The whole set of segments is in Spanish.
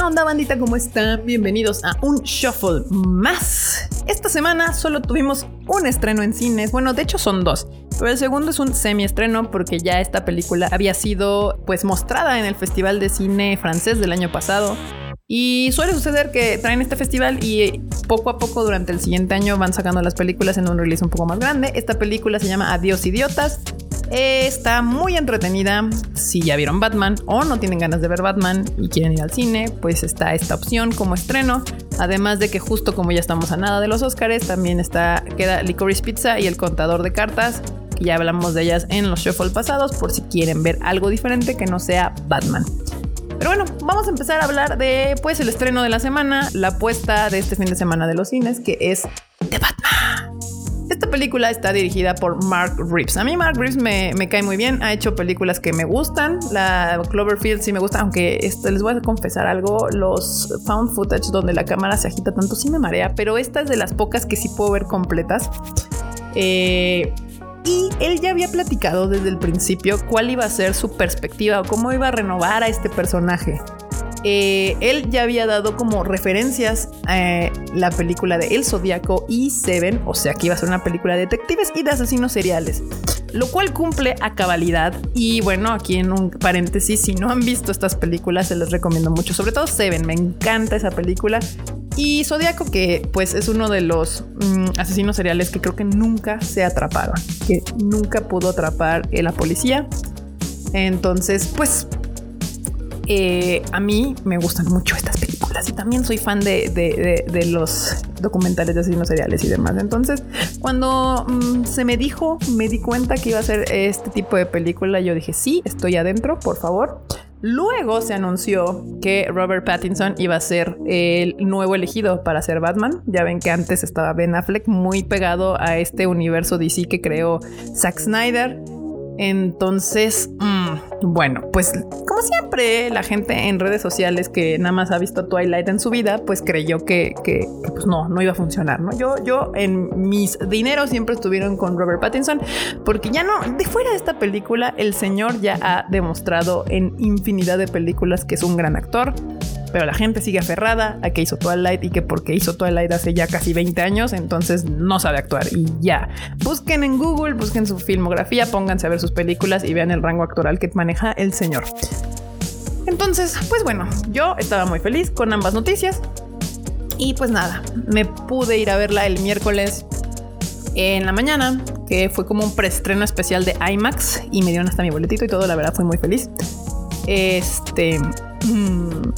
¿Qué onda bandita? ¿Cómo están? Bienvenidos a un shuffle más. Esta semana solo tuvimos un estreno en cines. Bueno, de hecho son dos. Pero el segundo es un semi-estreno porque ya esta película había sido pues mostrada en el Festival de Cine francés del año pasado. Y suele suceder que traen este festival y poco a poco durante el siguiente año van sacando las películas en un release un poco más grande. Esta película se llama Adiós Idiotas Está muy entretenida. Si ya vieron Batman o no tienen ganas de ver Batman y quieren ir al cine, pues está esta opción como estreno. Además de que justo como ya estamos a nada de los Oscars, también está queda Licorice Pizza y el contador de cartas. Que ya hablamos de ellas en los shuffle pasados por si quieren ver algo diferente que no sea Batman. Pero bueno, vamos a empezar a hablar de pues el estreno de la semana, la apuesta de este fin de semana de los cines, que es The Batman. Película está dirigida por Mark Reeves. A mí Mark Reeves me, cae muy bien. Ha hecho películas que me gustan. La Cloverfield sí me gusta, aunque esto, les voy a confesar algo. Los found footage donde la cámara se agita tanto sí me marea, pero esta es de las pocas que sí puedo ver completas. Eh, y él ya había platicado desde el principio cuál iba a ser su perspectiva o cómo iba a renovar a este personaje. Eh, él ya había dado como referencias eh, la película de El Zodíaco y Seven, o sea que iba a ser una película de detectives y de asesinos seriales, lo cual cumple a cabalidad. Y bueno, aquí en un paréntesis, si no han visto estas películas, se les recomiendo mucho, sobre todo Seven, me encanta esa película. Y Zodíaco, que pues es uno de los mm, asesinos seriales que creo que nunca se atraparon, que nunca pudo atrapar a la policía. Entonces, pues eh, a mí me gustan mucho estas películas y también soy fan de, los documentales de asesinos seriales y demás. Entonces, cuando mm, se me dijo, me di cuenta que iba a ser este tipo de película, yo dije, sí, estoy adentro, por favor. Luego se anunció que Robert Pattinson iba a ser el nuevo elegido para ser Batman. Ya ven que antes estaba Ben Affleck muy pegado a este universo DC que creó Zack Snyder. Entonces, mm, bueno, pues como siempre, la gente en redes sociales que nada más ha visto Twilight en su vida, pues creyó que, pues no, no iba a funcionar, ¿no? Yo, yo en mis dineros siempre estuvieron con Robert Pattinson, porque ya no, de fuera de esta película, el señor ya ha demostrado en infinidad de películas que es un gran actor pero la gente sigue aferrada a que hizo Twilight y que porque hizo Twilight hace ya casi 20 años, entonces no sabe actuar y ya. Busquen en Google, busquen su filmografía, pónganse a ver sus películas y vean el rango actoral que maneja el señor. Entonces, pues bueno, yo estaba muy feliz con ambas noticias y pues nada, me pude ir a verla el miércoles en la mañana, que fue como un preestreno especial de IMAX y me dieron hasta mi boletito y todo, la verdad fui muy feliz. Este, mm,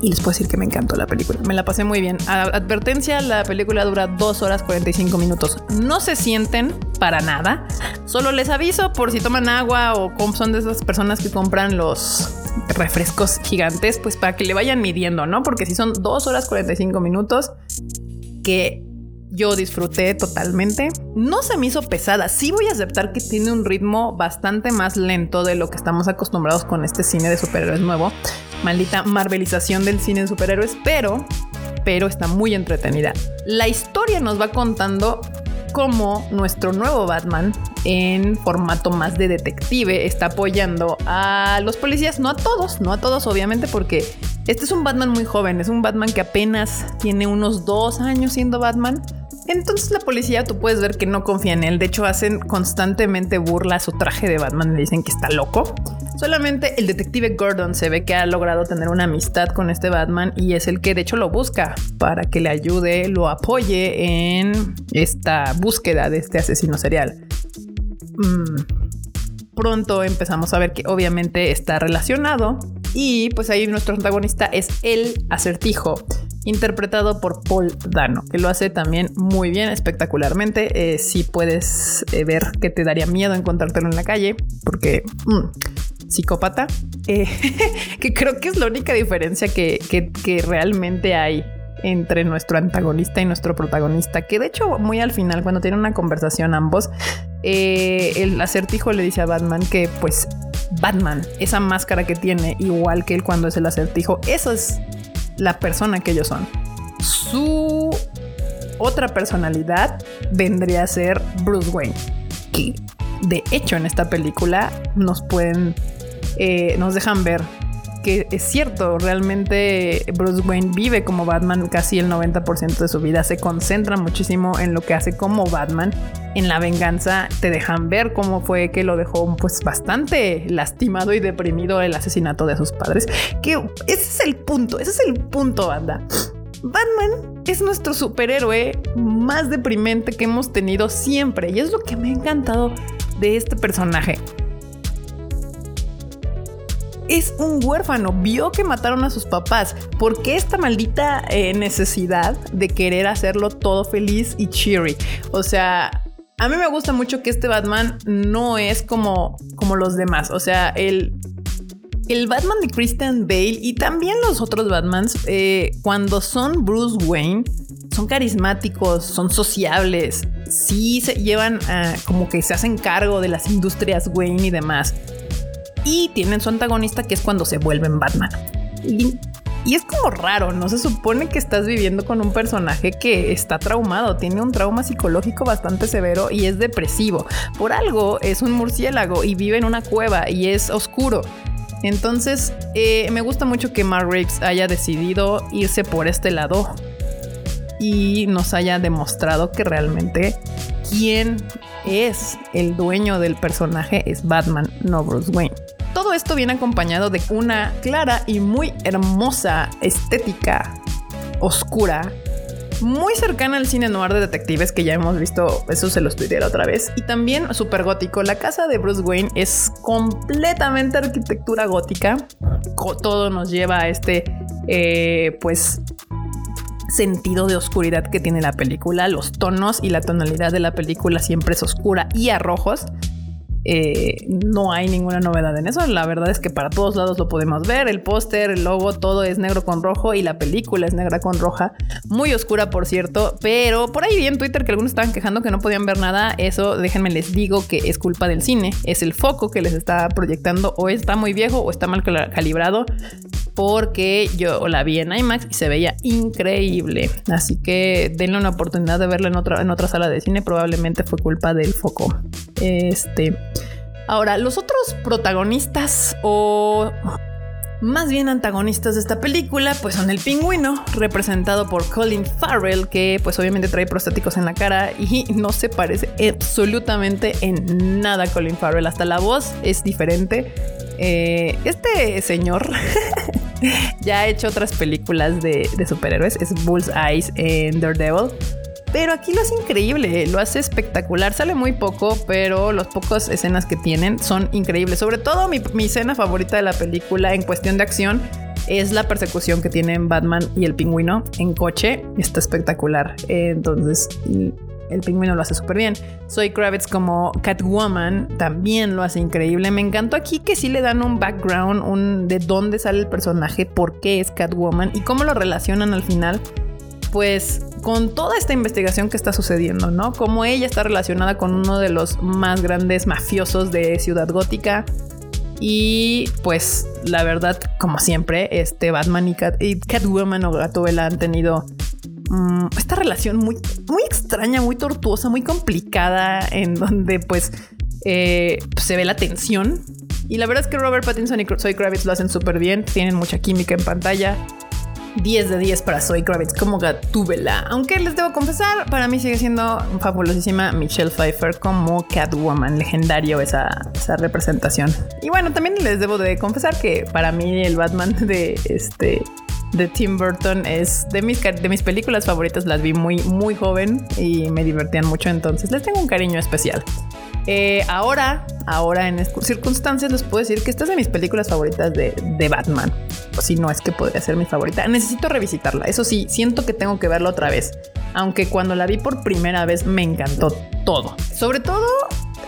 y les puedo decir que me encantó la película. Me la pasé muy bien. Advertencia, la película dura 2 horas 45 minutos. No se sienten para nada. Solo les aviso por si toman agua o son de esas personas que compran los refrescos gigantes, pues para que le vayan midiendo, ¿no? Porque si son 2 horas 45 minutos, que yo disfruté totalmente. No se me hizo pesada. Sí voy a aceptar que tiene un ritmo bastante más lento de lo que estamos acostumbrados con este cine de superhéroes nuevo maldita marvelización del cine de superhéroes, pero, pero está muy entretenida. La historia nos va contando cómo nuestro nuevo Batman, en formato más de detective, está apoyando a los policías, no a todos, no a todos obviamente, porque este es un Batman muy joven, es un Batman que apenas tiene unos dos años siendo Batman. Entonces la policía tú puedes ver que no confía en él. De hecho hacen constantemente burla a su traje de Batman. Le dicen que está loco. Solamente el detective Gordon se ve que ha logrado tener una amistad con este Batman y es el que de hecho lo busca para que le ayude, lo apoye en esta búsqueda de este asesino serial. Mm, pronto empezamos a ver que obviamente está relacionado y pues ahí nuestro antagonista es el acertijo interpretado por Paul Dano, que lo hace también muy bien, espectacularmente. Eh, si puedes eh, ver que te daría miedo encontrártelo en la calle, porque mm, psicópata, eh, que creo que es la única diferencia que, realmente hay entre nuestro antagonista y nuestro protagonista, que de hecho muy al final, cuando tienen una conversación ambos, eh, el acertijo le dice a Batman que pues Batman, esa máscara que tiene, igual que él cuando es el acertijo, esa es la persona que ellos son. Su otra personalidad vendría a ser Bruce Wayne, que de hecho en esta película nos pueden eh, nos dejan ver que es cierto, realmente Bruce Wayne vive como Batman casi el 90% de su vida, se concentra muchísimo en lo que hace como Batman. En la venganza te dejan ver cómo fue que lo dejó pues bastante lastimado y deprimido el asesinato de sus padres. Que ese es el punto, ese es el punto, banda. Batman es nuestro superhéroe más deprimente que hemos tenido siempre y es lo que me ha encantado de este personaje. Es un huérfano, vio que mataron a sus papás. ¿Por qué esta maldita eh, necesidad de querer hacerlo todo feliz y cheery? O sea, a mí me gusta mucho que este Batman no es como, como los demás. O sea, el, el Batman de Christian Bale y también los otros Batmans, eh, cuando son Bruce Wayne, son carismáticos, son sociables, sí se llevan como que se hacen cargo de las industrias Wayne y demás y tienen su antagonista que es cuando se vuelven Batman. Y, es como raro, ¿no? Se supone que estás viviendo con un personaje que está traumado, tiene un trauma psicológico bastante severo y es depresivo. Por algo es un murciélago y vive en una cueva y es oscuro. Entonces, eh, me gusta mucho que Mark Reeves haya decidido irse por este lado y nos haya demostrado que realmente quién es el dueño del personaje es Batman, no Bruce Wayne. Todo esto viene acompañado de una clara y muy hermosa estética oscura, muy cercana al cine noir de detectives que ya hemos visto, eso se lo estudié otra vez, y también súper gótico. La casa de Bruce Wayne es completamente arquitectura gótica, todo nos lleva a este, eh, pues, sentido de oscuridad que tiene la película. Los tonos y la tonalidad de la película siempre es oscura y a rojos. Eh, no hay ninguna novedad en eso. La verdad es que para todos lados lo podemos ver. El póster, el logo, todo es negro con rojo y la película es negra con roja. Muy oscura, por cierto. Pero por ahí vi en Twitter que algunos estaban quejando que no podían ver nada. Eso, déjenme les digo que es culpa del cine. Es el foco que les está proyectando o está muy viejo o está mal calibrado porque yo la vi en IMAX y se veía increíble. Así que denle una oportunidad de verla en otra, en otra sala de cine. Probablemente fue culpa del foco. Este. Ahora, los otros protagonistas o más bien antagonistas de esta película, pues son el pingüino, representado por Colin Farrell, que pues obviamente trae prostáticos en la cara y no se parece absolutamente en nada a Colin Farrell. Hasta la voz es diferente. Eh, este señor ya ha hecho otras películas de, superhéroes. Es Eyes en Daredevil. Pero aquí lo hace increíble, lo hace espectacular. Sale muy poco, pero las pocas escenas que tienen son increíbles. Sobre todo mi, escena favorita de la película en cuestión de acción es la persecución que tienen Batman y el pingüino en coche. Está espectacular. Entonces, el pingüino lo hace súper bien. Soy Kravitz como Catwoman también lo hace increíble. Me encantó aquí que sí le dan un background, un de dónde sale el personaje, por qué es Catwoman y cómo lo relacionan al final. Pues con toda esta investigación que está sucediendo, ¿no? Como ella está relacionada con uno de los más grandes mafiosos de Ciudad Gótica. Y pues la verdad, como siempre, este Batman y, Catwoman o Gatubela han tenido Mm, esta relación muy, muy extraña, muy tortuosa, muy complicada, en donde pues, eh, se ve la tensión. Y la verdad es que Robert Pattinson y Zoe Kravitz lo hacen súper bien, tienen mucha química en pantalla. 10 de 10 para Zoe Kravitz como Gatúbela. Aunque les debo confesar, para mí sigue siendo fabulosísima Michelle Pfeiffer como Catwoman. Legendario esa, esa representación. Y bueno, también les debo de confesar que para mí el Batman de este de Tim Burton es de mis, de mis películas favoritas. Las vi muy, muy joven y me divertían mucho. Entonces les tengo un cariño especial. Eh, ahora, ahora en circunstancias les puedo decir que esta es de mis películas favoritas de, Batman. Si no es que podría ser mi favorita. Necesito revisitarla. Eso sí, siento que tengo que verla otra vez. Aunque cuando la vi por primera vez me encantó todo. Sobre todo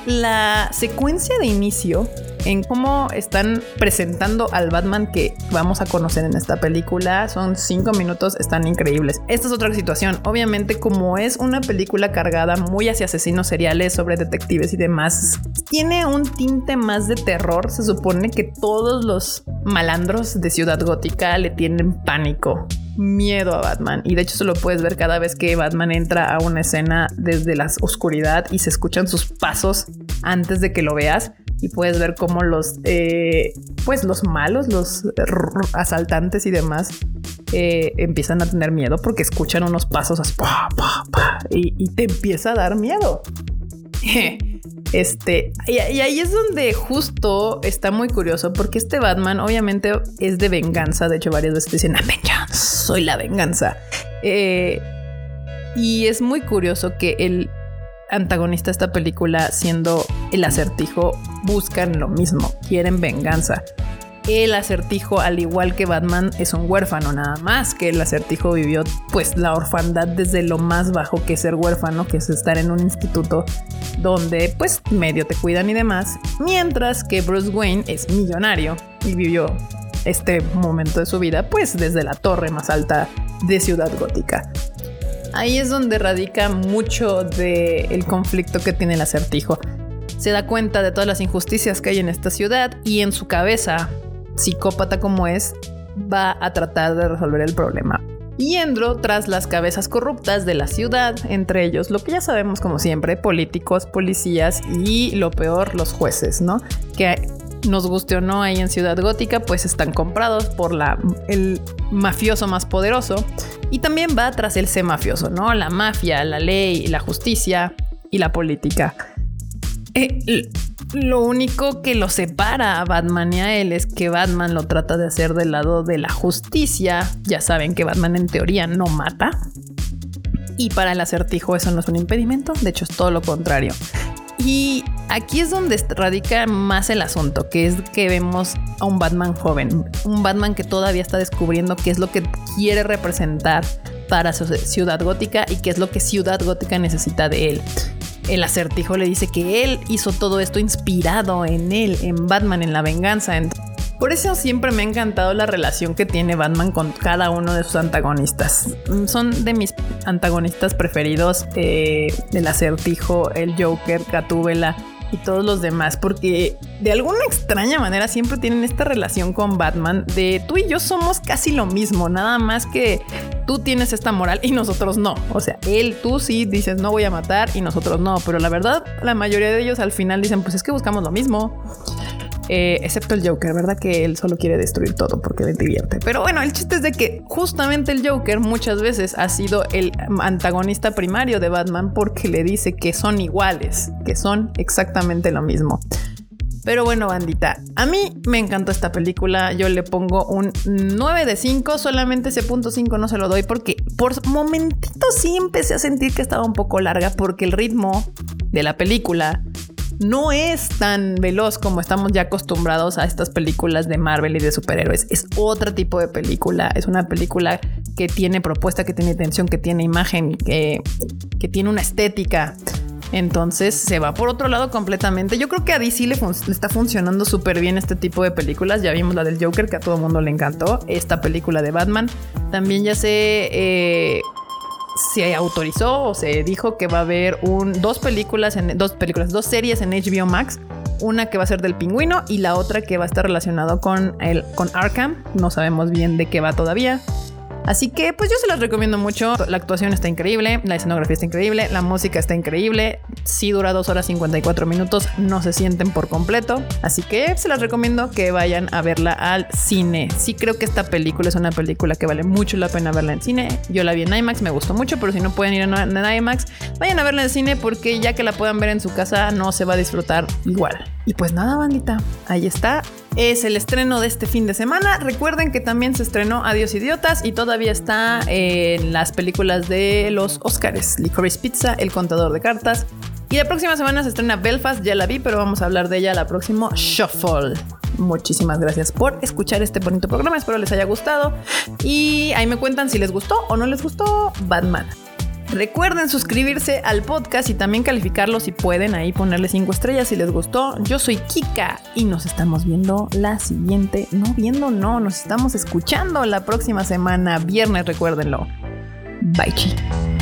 la secuencia de inicio en cómo están presentando al Batman que vamos a conocer en esta película. Son cinco minutos, están increíbles. Esta es otra situación. Obviamente, como es una película cargada muy hacia asesinos seriales, sobre detectives y demás, tiene un tinte más de terror. Se supone que todos los malandros de Ciudad Gótica le tienen pánico miedo a Batman. Y de hecho, eso lo puedes ver cada vez que Batman entra a una escena desde la oscuridad y se escuchan sus pasos antes de que lo veas y puedes ver cómo los, eh, pues los malos, los asaltantes y demás eh, empiezan a tener miedo porque escuchan unos pasos así, y, te empieza a dar miedo. Este, y, ahí es donde justo está muy curioso porque este Batman obviamente es de venganza. De hecho, varias veces dicen, venganza, soy la venganza. Eh, y es muy curioso que el antagonista de esta película, siendo el acertijo, buscan lo mismo, quieren venganza. El acertijo, al igual que Batman, es un huérfano nada más, que el acertijo vivió pues la orfandad desde lo más bajo que ser huérfano, que es estar en un instituto donde pues medio te cuidan y demás, mientras que Bruce Wayne es millonario y vivió este momento de su vida pues desde la torre más alta de Ciudad Gótica. Ahí es donde radica mucho del conflicto que tiene el acertijo. Se da cuenta de todas las injusticias que hay en esta ciudad y en su cabeza, psicópata como es, va a tratar de resolver el problema. Yendo tras las cabezas corruptas de la ciudad, entre ellos lo que ya sabemos como siempre, políticos, policías y lo peor, los jueces, ¿no? Que nos guste o no ahí en Ciudad Gótica, pues están comprados por la, el mafioso más poderoso. Y también va tras el C mafioso, ¿no? La mafia, la ley, la justicia y la política. Eh, lo único que lo separa a Batman y a él es que Batman lo trata de hacer del lado de la justicia. Ya saben que Batman en teoría no mata. Y para el acertijo eso no es un impedimento, de hecho es todo lo contrario. Y aquí es donde radica más el asunto, que es que vemos a un Batman joven, un Batman que todavía está descubriendo qué es lo que quiere representar para su ciudad gótica y qué es lo que ciudad gótica necesita de él. El acertijo le dice que él hizo todo esto inspirado en él, en Batman, en la venganza. Por eso siempre me ha encantado la relación que tiene Batman con cada uno de sus antagonistas. Son de mis antagonistas preferidos, eh, el acertijo, el Joker, Gatúbela y todos los demás, porque de alguna extraña manera siempre tienen esta relación con Batman de tú y yo somos casi lo mismo, nada más que tú tienes esta moral y nosotros no. O sea, él, tú sí dices no voy a matar y nosotros no, pero la verdad la mayoría de ellos al final dicen pues es que buscamos lo mismo. Eh, excepto el Joker, ¿verdad? Que él solo quiere destruir todo porque le divierte. Pero bueno, el chiste es de que justamente el Joker muchas veces ha sido el antagonista primario de Batman porque le dice que son iguales, que son exactamente lo mismo. Pero bueno, bandita, a mí me encantó esta película. Yo le pongo un 9 de 5. Solamente ese punto 5 no se lo doy porque por momentitos sí empecé a sentir que estaba un poco larga porque el ritmo de la película no es tan veloz como estamos ya acostumbrados a estas películas de Marvel y de superhéroes. Es otro tipo de película. Es una película que tiene propuesta, que tiene tensión, que tiene imagen, que, que tiene una estética. Entonces se va por otro lado completamente. Yo creo que a DC le, está funcionando súper bien este tipo de películas. Ya vimos la del Joker, que a todo mundo le encantó. Esta película de Batman. También ya sé... Eh, se autorizó o se dijo que va a haber un, dos películas, en, dos películas, dos series en HBO Max. Una que va a ser del pingüino y la otra que va a estar relacionado con, el, con Arkham. No sabemos bien de qué va todavía. Así que pues yo se las recomiendo mucho. La actuación está increíble, la escenografía está increíble, la música está increíble. Si dura 2 horas 54 minutos, no se sienten por completo. Así que se las recomiendo que vayan a verla al cine. Sí creo que esta película es una película que vale mucho la pena verla en cine. Yo la vi en IMAX, me gustó mucho, pero si no pueden ir a IMAX, vayan a verla en cine porque ya que la puedan ver en su casa no se va a disfrutar igual. Y pues nada, bandita, ahí está. Es el estreno de este fin de semana. Recuerden que también se estrenó Adiós Idiotas y todavía está en las películas de los Oscars. Licorice Pizza, El Contador de Cartas. Y la próxima semana se estrena Belfast, ya la vi, pero vamos a hablar de ella la próxima Shuffle. Muchísimas gracias por escuchar este bonito programa. Espero les haya gustado. Y ahí me cuentan si les gustó o no les gustó Batman. Recuerden suscribirse al podcast y también calificarlo si pueden, ahí ponerle cinco estrellas si les gustó. Yo soy Kika y nos estamos viendo la siguiente, no viendo, no, nos estamos escuchando la próxima semana, viernes, recuérdenlo. Bye.